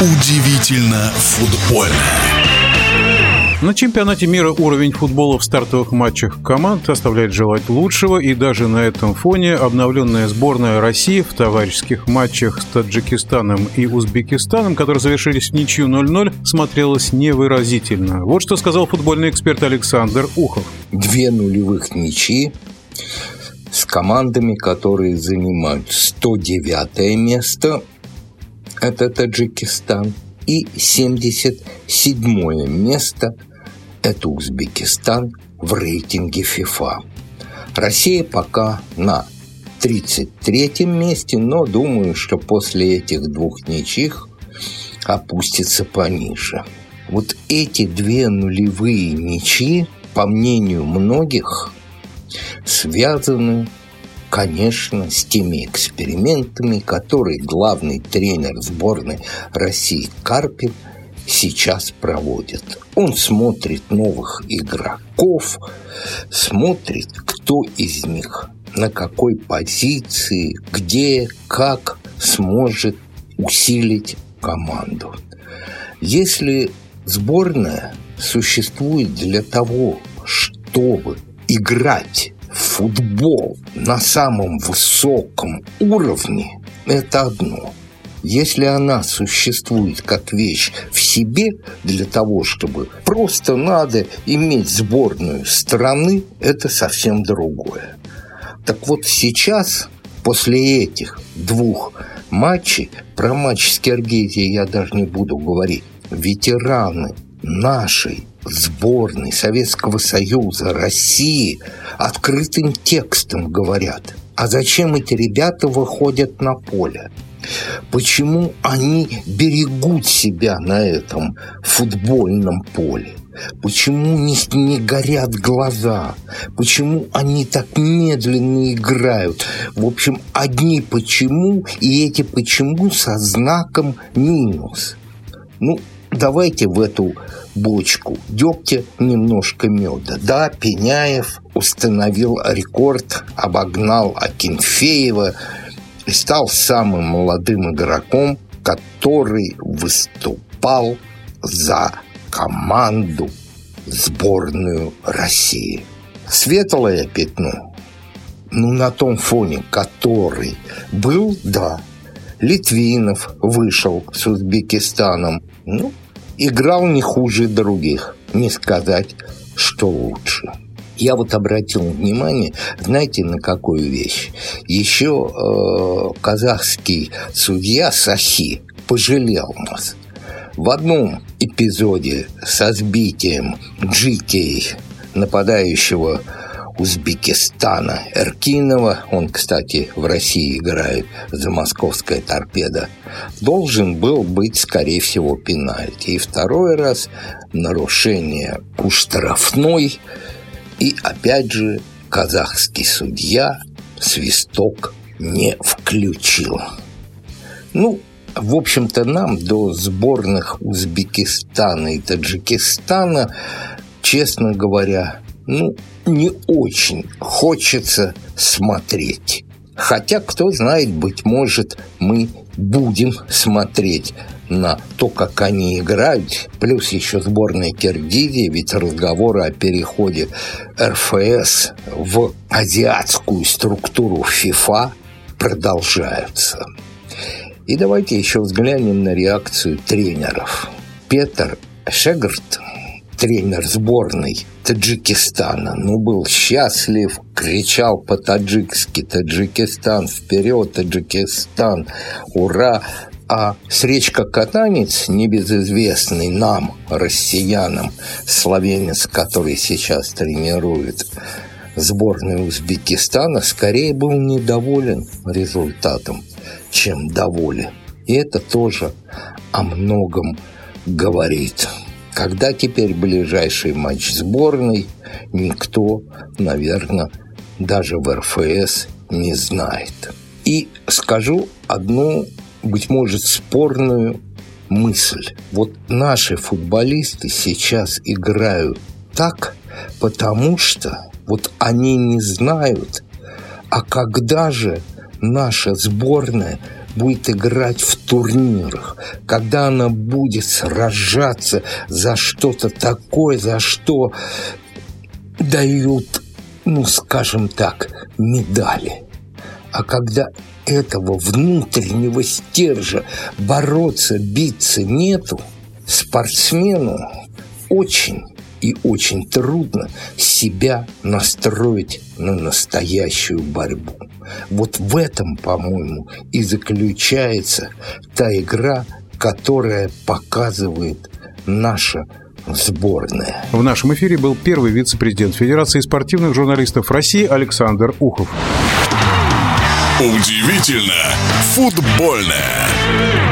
Удивительно футбольно. На чемпионате мира уровень футбола в стартовых матчах команд оставляет желать лучшего, и даже на этом фоне обновленная сборная России в товарищеских матчах с Таджикистаном и Узбекистаном, которые завершились в ничью 0-0, смотрелась невыразительно. Вот что сказал футбольный эксперт Александр Ухов. Две нулевых ничьи с командами, которые занимают 109 место, это Таджикистан, и 77 место – это Узбекистан в рейтинге ФИФА. Россия пока на 33-м месте, но думаю, что после этих двух ничьих опустится пониже. Вот эти две нулевые ничьи, по мнению многих, связаны, конечно, с теми экспериментами, которые главный тренер сборной России Карпин – сейчас проводит. Он смотрит новых игроков, смотрит, кто из них на какой позиции, где, как сможет усилить команду. Если сборная существует для того, чтобы играть футбол на самом высоком уровне, это одно – если она существует как вещь в себе для того, чтобы просто надо иметь сборную страны, это совсем другое. Так вот сейчас, после этих двух матчей, про матч с Киргизией я даже не буду говорить, ветераны нашей сборной Советского Союза, России открытым текстом говорят, а зачем эти ребята выходят на поле? Почему они берегут себя на этом футбольном поле? Почему не, не горят глаза? Почему они так медленно играют? В общем, одни почему и эти почему со знаком минус. Ну, давайте в эту бочку дегтя немножко меда. Да, Пеняев установил рекорд, обогнал Акинфеева, и стал самым молодым игроком, который выступал за команду сборную России. Светлое пятно, ну, на том фоне, который был, да, Литвинов вышел с Узбекистаном, ну, играл не хуже других, не сказать, что лучше. Я вот обратил внимание, знаете, на какую вещь? Еще э, казахский судья Сахи пожалел нас. В одном эпизоде со сбитием Джикей, нападающего Узбекистана Эркинова, он, кстати, в России играет за московская торпеда, должен был быть, скорее всего, пенальти. И второй раз нарушение у штрафной – и опять же казахский судья свисток не включил. Ну, в общем-то, нам до сборных Узбекистана и Таджикистана, честно говоря, ну, не очень хочется смотреть. Хотя, кто знает, быть может, мы будем смотреть на то, как они играют, плюс еще сборная Киргизии, ведь разговоры о переходе РФС в азиатскую структуру ФИФА продолжаются. И давайте еще взглянем на реакцию тренеров. Петр Шегарт, тренер сборной Таджикистана, ну, был счастлив, кричал по-таджикски «Таджикистан, вперед, Таджикистан, ура!» А сречка-катанец, небезызвестный нам, россиянам, словенец, который сейчас тренирует сборную Узбекистана, скорее был недоволен результатом, чем доволен. И это тоже о многом говорит. Когда теперь ближайший матч сборной, никто, наверное, даже в РФС не знает. И скажу одну быть может, спорную мысль. Вот наши футболисты сейчас играют так, потому что вот они не знают, а когда же наша сборная будет играть в турнирах, когда она будет сражаться за что-то такое, за что дают, ну, скажем так, медали. А когда этого внутреннего стержа бороться, биться нету, спортсмену очень и очень трудно себя настроить на настоящую борьбу. Вот в этом, по-моему, и заключается та игра, которая показывает наша сборная. В нашем эфире был первый вице-президент Федерации спортивных журналистов России Александр Ухов. Удивительно футбольное.